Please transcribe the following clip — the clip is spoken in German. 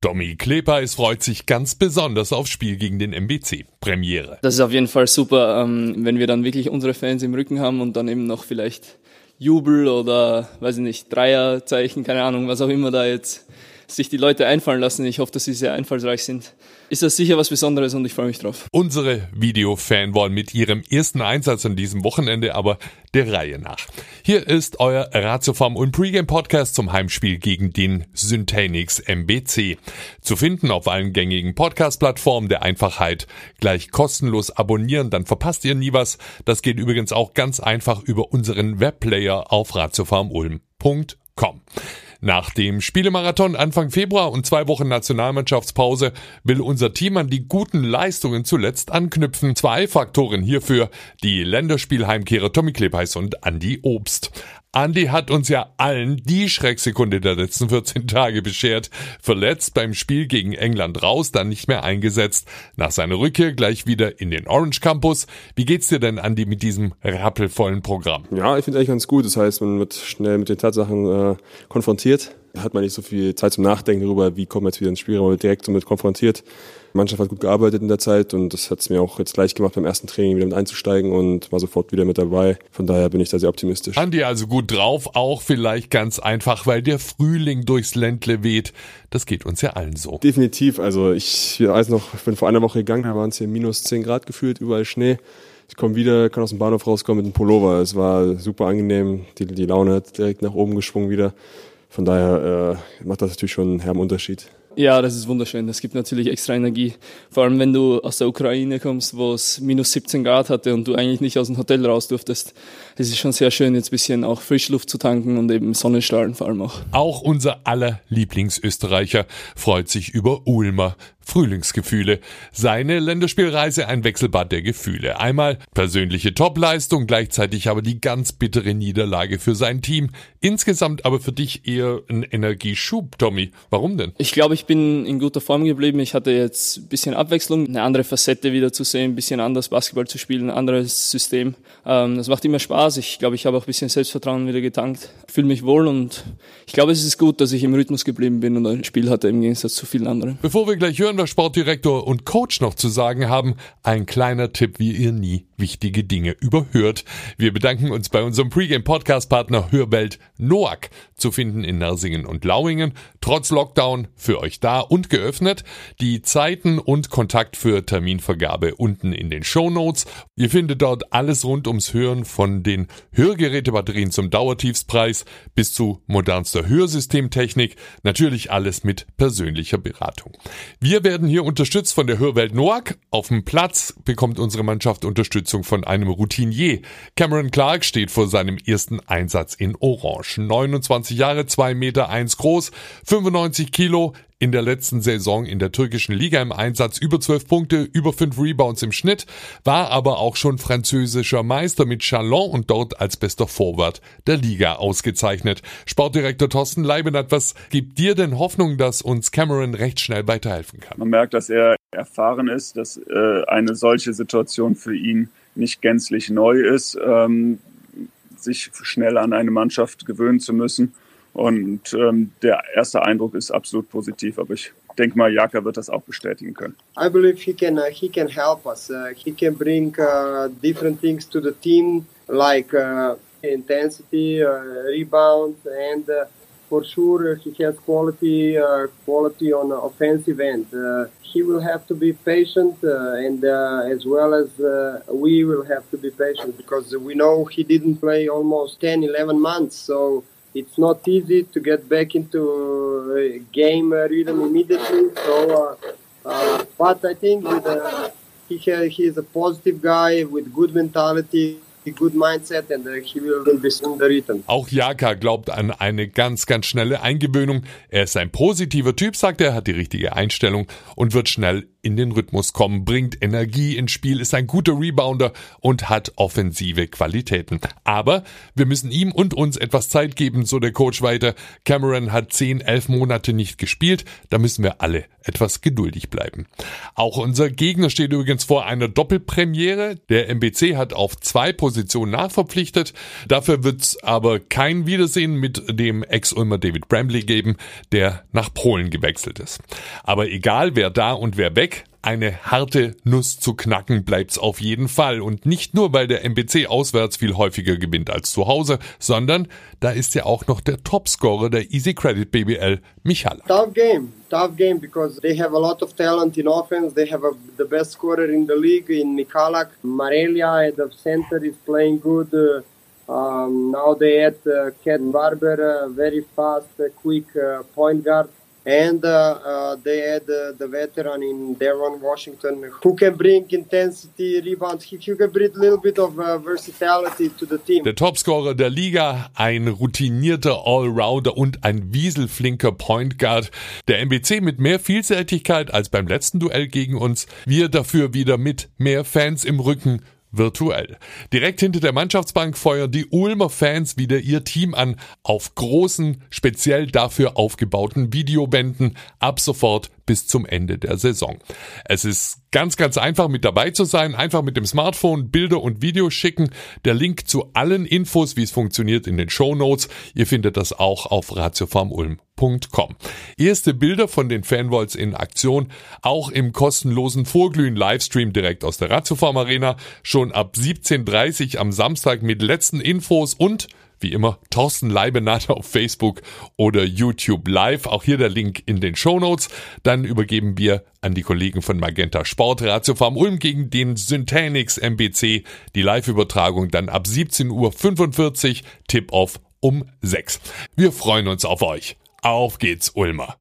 Domi Klepeis freut sich ganz besonders aufs Spiel gegen den MBC. Premiere. Das ist auf jeden Fall super, ähm, wenn wir dann wirklich unsere Fans im Rücken haben und dann eben noch vielleicht Jubel oder, weiß ich nicht, Dreierzeichen, keine Ahnung, was auch immer da jetzt sich die Leute einfallen lassen. Ich hoffe, dass sie sehr einfallsreich sind. Ist das sicher was Besonderes und ich freue mich drauf. Unsere Videofan wollen mit ihrem ersten Einsatz an diesem Wochenende aber der Reihe nach. Hier ist euer Ratiofarm und Pregame Podcast zum Heimspiel gegen den Syntanix MBC. Zu finden auf allen gängigen Podcast-Plattformen der Einfachheit. Gleich kostenlos abonnieren, dann verpasst ihr nie was. Das geht übrigens auch ganz einfach über unseren Webplayer auf ratiofarmulm.com. Nach dem Spielemarathon Anfang Februar und zwei Wochen Nationalmannschaftspause will unser Team an die guten Leistungen zuletzt anknüpfen. Zwei Faktoren hierfür, die Länderspielheimkehrer Tommy Klepeis und Andy Obst. Andy hat uns ja allen die Schrecksekunde der letzten 14 Tage beschert. Verletzt beim Spiel gegen England raus, dann nicht mehr eingesetzt. Nach seiner Rückkehr gleich wieder in den Orange Campus. Wie geht's dir denn, Andy, mit diesem rappelvollen Programm? Ja, ich finde eigentlich ganz gut. Das heißt, man wird schnell mit den Tatsachen äh, konfrontiert. Hat man nicht so viel Zeit zum Nachdenken darüber, wie kommen wir jetzt wieder ins Spiel, man direkt damit konfrontiert. Die Mannschaft hat gut gearbeitet in der Zeit und das hat es mir auch jetzt leicht gemacht, beim ersten Training wieder mit einzusteigen und war sofort wieder mit dabei. Von daher bin ich da sehr optimistisch. Andi also gut drauf, auch vielleicht ganz einfach, weil der Frühling durchs Ländle weht. Das geht uns ja allen so. Definitiv. Also ich weiß noch, ich bin vor einer Woche gegangen, da waren es hier minus 10 Grad gefühlt, überall Schnee. Ich komme wieder, kann aus dem Bahnhof rauskommen mit einem Pullover. Es war super angenehm. Die, die Laune hat direkt nach oben geschwungen wieder. Von daher äh, macht das natürlich schon einen herben Unterschied. Ja, das ist wunderschön. Das gibt natürlich extra Energie. Vor allem, wenn du aus der Ukraine kommst, wo es minus 17 Grad hatte und du eigentlich nicht aus dem Hotel raus durftest. Es ist schon sehr schön, jetzt ein bisschen auch Frischluft zu tanken und eben Sonnenstrahlen vor allem auch. Auch unser aller Lieblingsösterreicher freut sich über Ulmer. Frühlingsgefühle. Seine Länderspielreise ein Wechselbad der Gefühle. Einmal persönliche Topleistung, gleichzeitig aber die ganz bittere Niederlage für sein Team. Insgesamt aber für dich eher ein Energieschub, Tommy. Warum denn? Ich glaube, ich bin in guter Form geblieben. Ich hatte jetzt ein bisschen Abwechslung, eine andere Facette wieder zu sehen, ein bisschen anders Basketball zu spielen, ein anderes System. Ähm, das macht immer Spaß. Ich glaube, ich habe auch ein bisschen Selbstvertrauen wieder getankt. Fühle mich wohl und ich glaube, es ist gut, dass ich im Rhythmus geblieben bin und ein Spiel hatte im Gegensatz zu vielen anderen. Bevor wir gleich hören, was Sportdirektor und Coach noch zu sagen haben, ein kleiner Tipp, wie ihr nie wichtige Dinge überhört. Wir bedanken uns bei unserem Pre-Game-Podcast-Partner Hörwelt Noack, zu finden in Nersingen und Lauingen, trotz Lockdown für euch da und geöffnet. Die Zeiten und Kontakt für Terminvergabe unten in den Show Notes. Ihr findet dort alles rund ums Hören von den Hörgerätebatterien zum Dauertiefspreis bis zu modernster Hörsystemtechnik. Natürlich alles mit persönlicher Beratung. Wir werden hier unterstützt von der Hörwelt Noack. Auf dem Platz bekommt unsere Mannschaft Unterstützung Unterstützung von einem Routinier. Cameron Clark steht vor seinem ersten Einsatz in Orange. 29 Jahre, 2 Meter 1 groß, 95 Kilo, in der letzten Saison in der türkischen Liga im Einsatz über 12 Punkte, über 5 Rebounds im Schnitt, war aber auch schon französischer Meister mit Chalon und dort als bester Forward der Liga ausgezeichnet. Sportdirektor Thorsten Leibenat, was gibt dir denn Hoffnung, dass uns Cameron recht schnell weiterhelfen kann? Man merkt, dass er erfahren ist, dass äh, eine solche Situation für ihn nicht gänzlich neu ist, ähm, sich schnell an eine Mannschaft gewöhnen zu müssen. Und ähm, der erste Eindruck ist absolut positiv, aber ich denke mal, Jaka wird das auch bestätigen können. I believe he can uh, he can help us. Uh, he can bring uh, different things to the team, like uh, intensity, uh, rebound, and uh, for sure he has quality quality on the offensive end. he will have to be patient, and as well as we will have to be patient because we know he didn't play almost 10, 11 months, so it's not easy to get back into game rhythm immediately. So, uh, uh, but I think with a, he, he is a positive guy with good mentality. Good mindset and he will be soon the. Auch Jaka glaubt an eine ganz, ganz schnelle Eingewöhnung. Er ist ein positiver Typ, sagt er, hat die richtige Einstellung und wird schnell in den Rhythmus kommen, bringt Energie ins Spiel, ist ein guter Rebounder und hat offensive Qualitäten. Aber wir müssen ihm und uns etwas Zeit geben, so der Coach weiter. Cameron hat 10, 11 Monate nicht gespielt, da müssen wir alle etwas geduldig bleiben. Auch unser Gegner steht übrigens vor einer Doppelpremiere. Der MBC hat auf zwei Positionen nachverpflichtet. Dafür wird's aber kein Wiedersehen mit dem Ex-Ulmer David Bramley geben, der nach Polen gewechselt ist. Aber egal wer da und wer weg, eine harte Nuss zu knacken bleibt's auf jeden Fall. Und nicht nur, weil der MBC auswärts viel häufiger gewinnt als zu Hause, sondern da ist ja auch noch der Topscorer der Easy Credit BBL, Michala. Tough game, tough game because they have a lot of talent in offense. They have a, the best scorer in the league in Mikalak. Marelia at the center is playing good. Uh, um, now they had uh, Ken Barber, uh, very fast, uh, quick uh, point guard. And uh, uh, they had the veteran in Darren Washington who can bring intensity, rebounds. He, he can bring a little bit of uh, versatility to the team. Der Topscorer der Liga, ein routinierter Allrounder und ein wieselflinker Point Guard. Der MBC mit mehr Vielseitigkeit als beim letzten Duell gegen uns. Wir dafür wieder mit mehr Fans im Rücken virtuell. Direkt hinter der Mannschaftsbank feuern die Ulmer Fans wieder ihr Team an auf großen, speziell dafür aufgebauten Videobänden ab sofort bis zum Ende der Saison. Es ist ganz, ganz einfach mit dabei zu sein. Einfach mit dem Smartphone Bilder und Videos schicken. Der Link zu allen Infos, wie es funktioniert, in den Show Notes. Ihr findet das auch auf ratiofarmulm.com. Erste Bilder von den Fanvolts in Aktion, auch im kostenlosen Vorglühen Livestream direkt aus der Ratiofarm Arena, schon ab 17.30 am Samstag mit letzten Infos und wie immer, Thorsten Leibenath auf Facebook oder YouTube Live. Auch hier der Link in den Show Notes. Dann übergeben wir an die Kollegen von Magenta Sport Ratio Farm Ulm gegen den Syntanix MBC. Die Live-Übertragung dann ab 17.45 Uhr. Tip-Off um 6. Wir freuen uns auf euch. Auf geht's, Ulmer.